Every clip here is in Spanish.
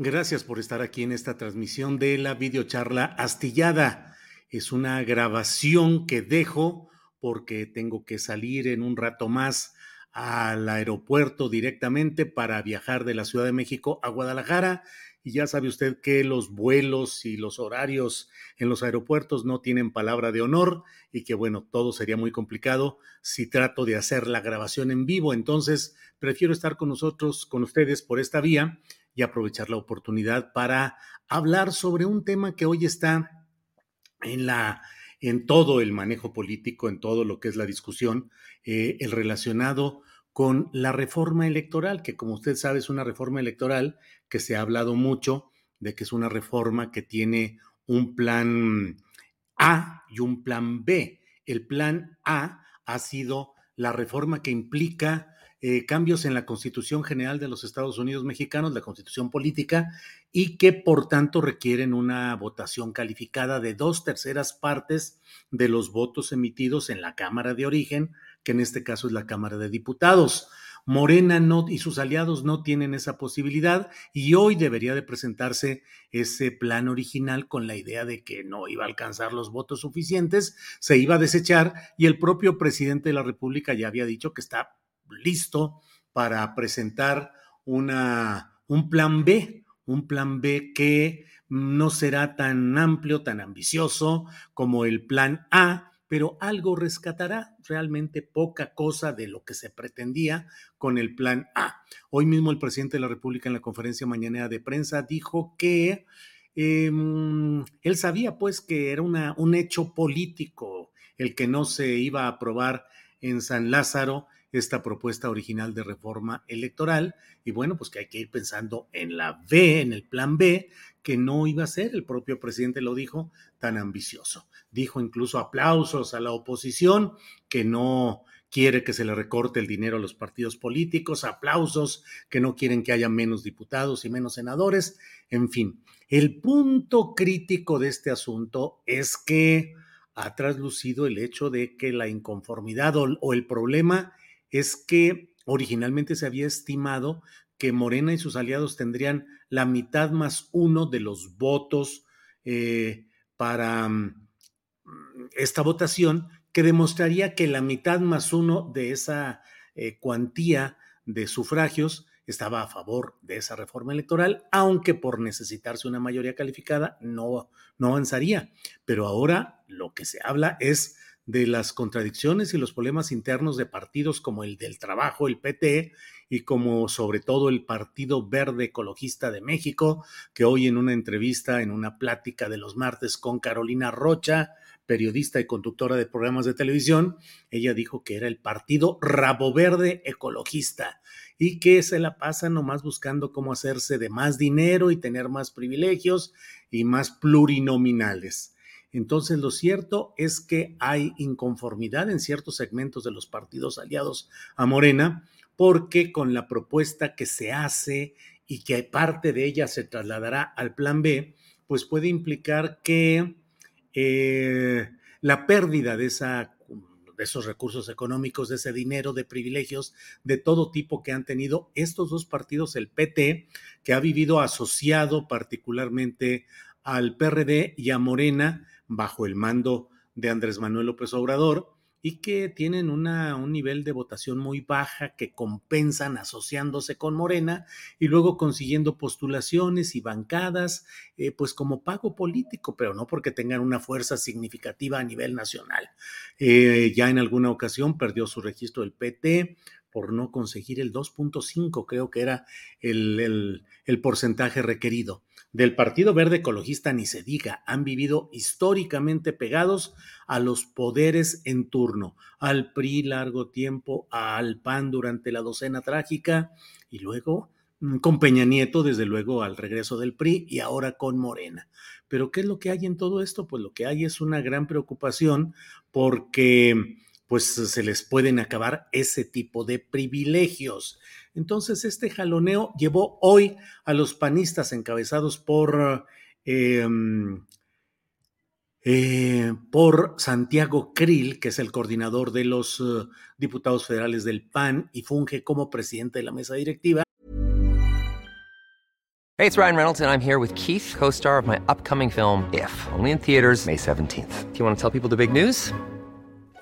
Gracias por estar aquí en esta transmisión de la videocharla astillada. Es una grabación que dejo porque tengo que salir en un rato más al aeropuerto directamente para viajar de la Ciudad de México a Guadalajara. Y ya sabe usted que los vuelos y los horarios en los aeropuertos no tienen palabra de honor y que bueno, todo sería muy complicado si trato de hacer la grabación en vivo. Entonces, prefiero estar con nosotros, con ustedes por esta vía y aprovechar la oportunidad para hablar sobre un tema que hoy está en la en todo el manejo político, en todo lo que es la discusión, eh, el relacionado con la reforma electoral, que como usted sabe es una reforma electoral que se ha hablado mucho de que es una reforma que tiene un plan A y un plan B. El plan A ha sido la reforma que implica eh, cambios en la Constitución General de los Estados Unidos Mexicanos, la Constitución Política, y que por tanto requieren una votación calificada de dos terceras partes de los votos emitidos en la Cámara de Origen, que en este caso es la Cámara de Diputados. Morena no, y sus aliados no tienen esa posibilidad y hoy debería de presentarse ese plan original con la idea de que no iba a alcanzar los votos suficientes, se iba a desechar y el propio presidente de la República ya había dicho que está listo para presentar una, un plan B, un plan B que no será tan amplio, tan ambicioso como el plan A, pero algo rescatará, realmente poca cosa de lo que se pretendía con el plan A. Hoy mismo el presidente de la República en la conferencia mañanera de prensa dijo que em, él sabía pues que era una, un hecho político el que no se iba a aprobar en San Lázaro esta propuesta original de reforma electoral y bueno, pues que hay que ir pensando en la B, en el plan B, que no iba a ser, el propio presidente lo dijo, tan ambicioso. Dijo incluso aplausos a la oposición, que no quiere que se le recorte el dinero a los partidos políticos, aplausos, que no quieren que haya menos diputados y menos senadores, en fin. El punto crítico de este asunto es que ha traslucido el hecho de que la inconformidad o, el problema es que originalmente se había estimado que Morena y sus aliados tendrían la mitad más uno de los votos eh, para mm, esta votación, que demostraría que la mitad más uno de esa eh, cuantía de sufragios estaba a favor de esa reforma electoral, aunque por necesitarse una mayoría calificada no, no avanzaría. Pero ahora lo que se habla es de las contradicciones y los problemas internos de partidos como el del trabajo, el PT, y como sobre todo el Partido Verde Ecologista de México, que hoy en una entrevista, en una plática de los martes con Carolina Rocha, periodista y conductora de programas de televisión, ella dijo que era el Partido Rabo Verde Ecologista y que se la pasa nomás buscando cómo hacerse de más dinero y tener más privilegios y más plurinominales. Entonces, lo cierto es que hay inconformidad en ciertos segmentos de los partidos aliados a Morena, porque con la propuesta que se hace y que parte de ella se trasladará al plan B, pues puede implicar que eh, la pérdida de esa de esos recursos económicos, de ese dinero, de privilegios, de todo tipo que han tenido estos dos partidos, el PT, que ha vivido asociado particularmente al PRD y a Morena bajo el mando de Andrés Manuel López Obrador, y que tienen una, un nivel de votación muy baja que compensan asociándose con Morena y luego consiguiendo postulaciones y bancadas, eh, pues como pago político, pero no porque tengan una fuerza significativa a nivel nacional. Eh, ya en alguna ocasión perdió su registro el PT, por no conseguir el 2.5, creo que era el, el, porcentaje requerido. Del Partido Verde Ecologista ni se diga, han vivido históricamente pegados a los poderes en turno, al PRI largo tiempo, al PAN durante la docena trágica y luego mm, con Peña Nieto, desde luego al regreso del PRI y ahora con Morena. Pero ¿qué es lo que hay en todo esto? Pues lo que hay es una gran preocupación porque pues se les pueden acabar ese tipo de privilegios. Entonces, este jaloneo llevó hoy a los panistas encabezados por, em, eh, por Santiago Krill, que es el coordinador de los uh, diputados federales del PAN y funge como presidente de la mesa directiva. Hey, it's Ryan Reynolds, and I'm here with Keith, co star of my upcoming film, If, only in theaters, May 17th. Do you want to tell people the big news?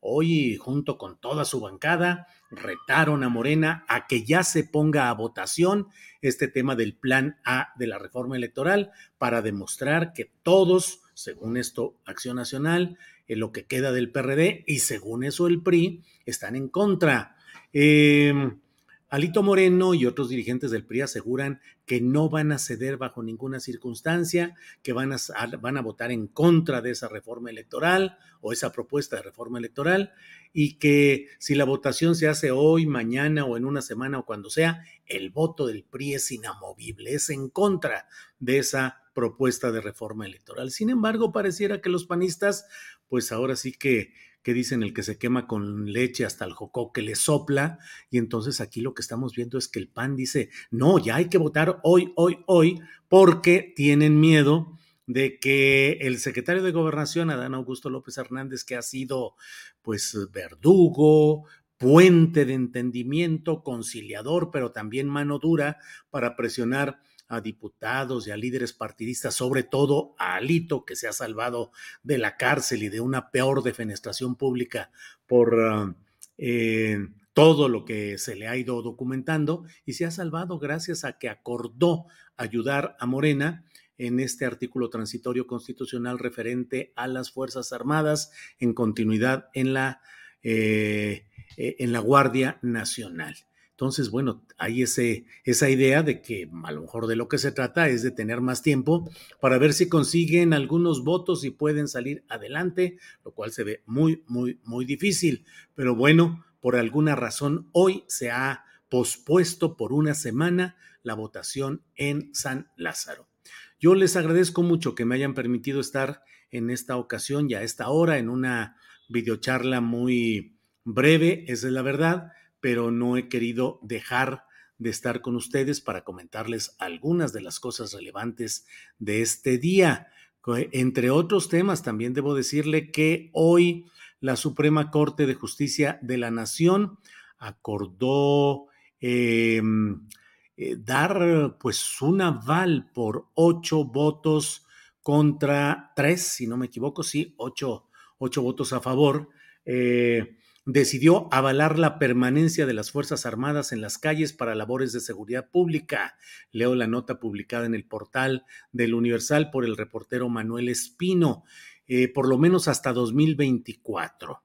hoy junto con toda su bancada retaron a Morena a que ya se ponga a votación este tema del plan A de la reforma electoral para demostrar que todos, según esto, Acción Nacional, en lo que queda del PRD y según eso el PRI, están en contra. Eh, Alito Moreno y otros dirigentes del PRI aseguran que no van a ceder bajo ninguna circunstancia, que van a, votar en contra de esa reforma electoral o esa propuesta de reforma electoral y que si la votación se hace hoy, mañana o en una semana o cuando sea, el voto del PRI es inamovible, es en contra de esa propuesta de reforma electoral. Sin embargo, pareciera que los panistas, pues ahora sí que que dicen el que se quema con leche hasta el jocó que le sopla. Y entonces aquí lo que estamos viendo es que el PAN dice, no, ya hay que votar hoy, hoy, hoy, porque tienen miedo de que el secretario de Gobernación, Adán Augusto López Hernández, que ha sido pues verdugo, puente de entendimiento, conciliador, pero también mano dura para presionar a diputados y a líderes partidistas, sobre todo a Alito, que se ha salvado de la cárcel y de una peor defenestración pública por ah, eh, todo lo que se le ha ido documentando, y se ha salvado gracias a que acordó ayudar a Morena en este artículo transitorio constitucional referente a las Fuerzas Armadas en continuidad en la, eh, eh, en la Guardia Nacional. Entonces, bueno, hay esa idea de que a lo mejor de lo que se trata es de tener más tiempo para ver si consiguen algunos votos y pueden salir adelante, lo cual se ve muy, muy, muy difícil. Pero bueno, por alguna razón hoy se ha pospuesto por una semana la votación en San Lázaro. Yo les agradezco mucho que me hayan permitido estar en esta ocasión y a esta hora en una videocharla muy breve, esa es la verdad pero no he querido dejar de estar con ustedes para comentarles algunas de las cosas relevantes de este día. Entre otros temas, también debo decirle que hoy la Suprema Corte de Justicia de la Nación acordó em, eh, dar pues un aval por ocho votos contra tres, si no me equivoco, sí, ocho, ocho votos a favor. Eh, decidió avalar la permanencia de las Fuerzas Armadas en las calles para labores de seguridad pública. Leo la nota publicada en el portal del Universal por el reportero Manuel Espino, eh, por lo menos hasta 2024.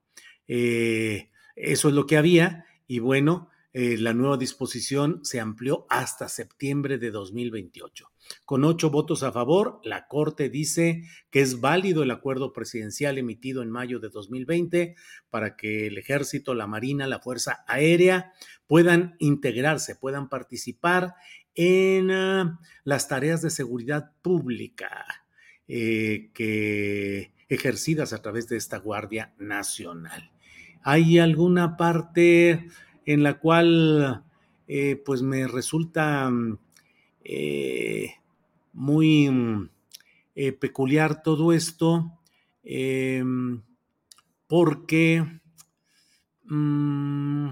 Eh, eso es lo que había y bueno, eh, la nueva disposición se amplió hasta septiembre de 2028. Con ocho votos a favor, la Corte dice que es válido el acuerdo presidencial emitido en mayo de 2020 para que el ejército, la marina, la fuerza aérea puedan integrarse, puedan participar en ah, las tareas de seguridad pública eh, que ejercidas a través de esta Guardia Nacional. ¿Hay alguna parte en la cual eh, pues me resulta eh, muy eh, peculiar todo esto em, porque mm,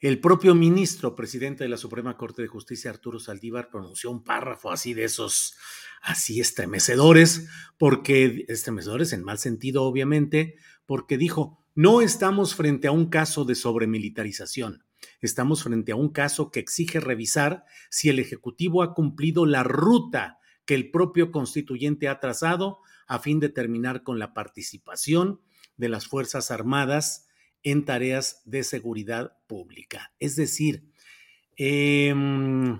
el propio ministro, presidente de la Suprema Corte de Justicia, Arturo Saldívar, pronunció un párrafo así de esos, así estremecedores, porque estremecedores en mal sentido, obviamente, porque dijo, no estamos frente a un caso de sobremilitarización. Estamos frente a un caso que exige revisar si el Ejecutivo ha cumplido la ruta que el propio constituyente ha trazado a fin de terminar con la participación de las Fuerzas Armadas en tareas de seguridad pública. Es decir, em,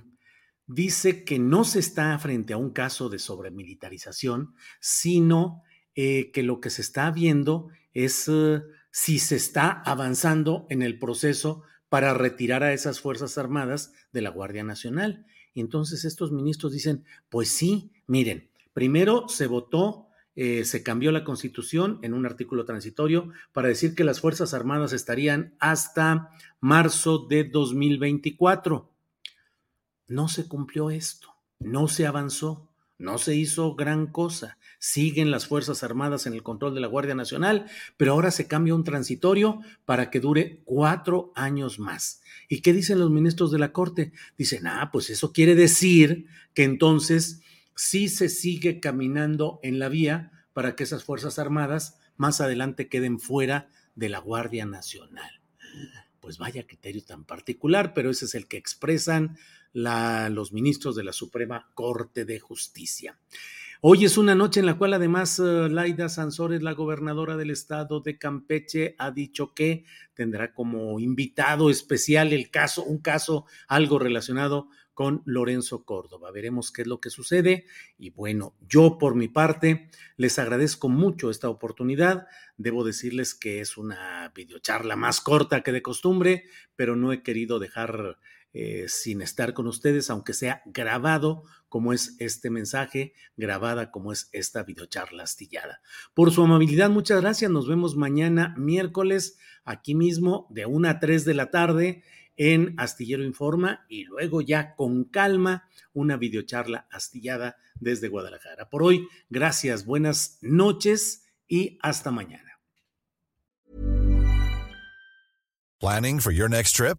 dice que no se está frente a un caso de sobremilitarización, sino eh, que lo que se está viendo es eh, si se está avanzando en el proceso para retirar a esas Fuerzas Armadas de la Guardia Nacional. Entonces estos ministros dicen, pues sí, miren, primero se votó, eh, se cambió la constitución en un artículo transitorio para decir que las Fuerzas Armadas estarían hasta marzo de 2024. No se cumplió esto, no se avanzó. No se hizo gran cosa. Siguen las Fuerzas Armadas en el control de la Guardia Nacional, pero ahora se cambia un transitorio para que dure cuatro años más. ¿Y qué dicen los ministros de la Corte? Dicen, ah, pues eso quiere decir que entonces sí se sigue caminando en la vía para que esas Fuerzas Armadas más adelante queden fuera de la Guardia Nacional. Pues vaya criterio tan particular, pero ese es el que expresan los ministros de la Suprema Corte de Justicia. Hoy es una noche en la cual además eh, Laida Sansores, la gobernadora del estado de Campeche, ha dicho que tendrá como invitado especial el caso, un caso algo relacionado con Lorenzo Córdoba. Veremos qué es lo que sucede. Y bueno, yo por mi parte les agradezco mucho esta oportunidad. Debo decirles que es una videocharla más corta que de costumbre, pero no he querido dejar eh, sin estar con ustedes, aunque sea grabado como es este mensaje, grabada como es esta videocharla astillada. Por su amabilidad, muchas gracias. Nos vemos mañana miércoles aquí mismo de 1 a 3 de la tarde en Astillero Informa y luego ya con calma una videocharla astillada desde Guadalajara. Por hoy, gracias, buenas noches y hasta mañana. Planning for your next trip?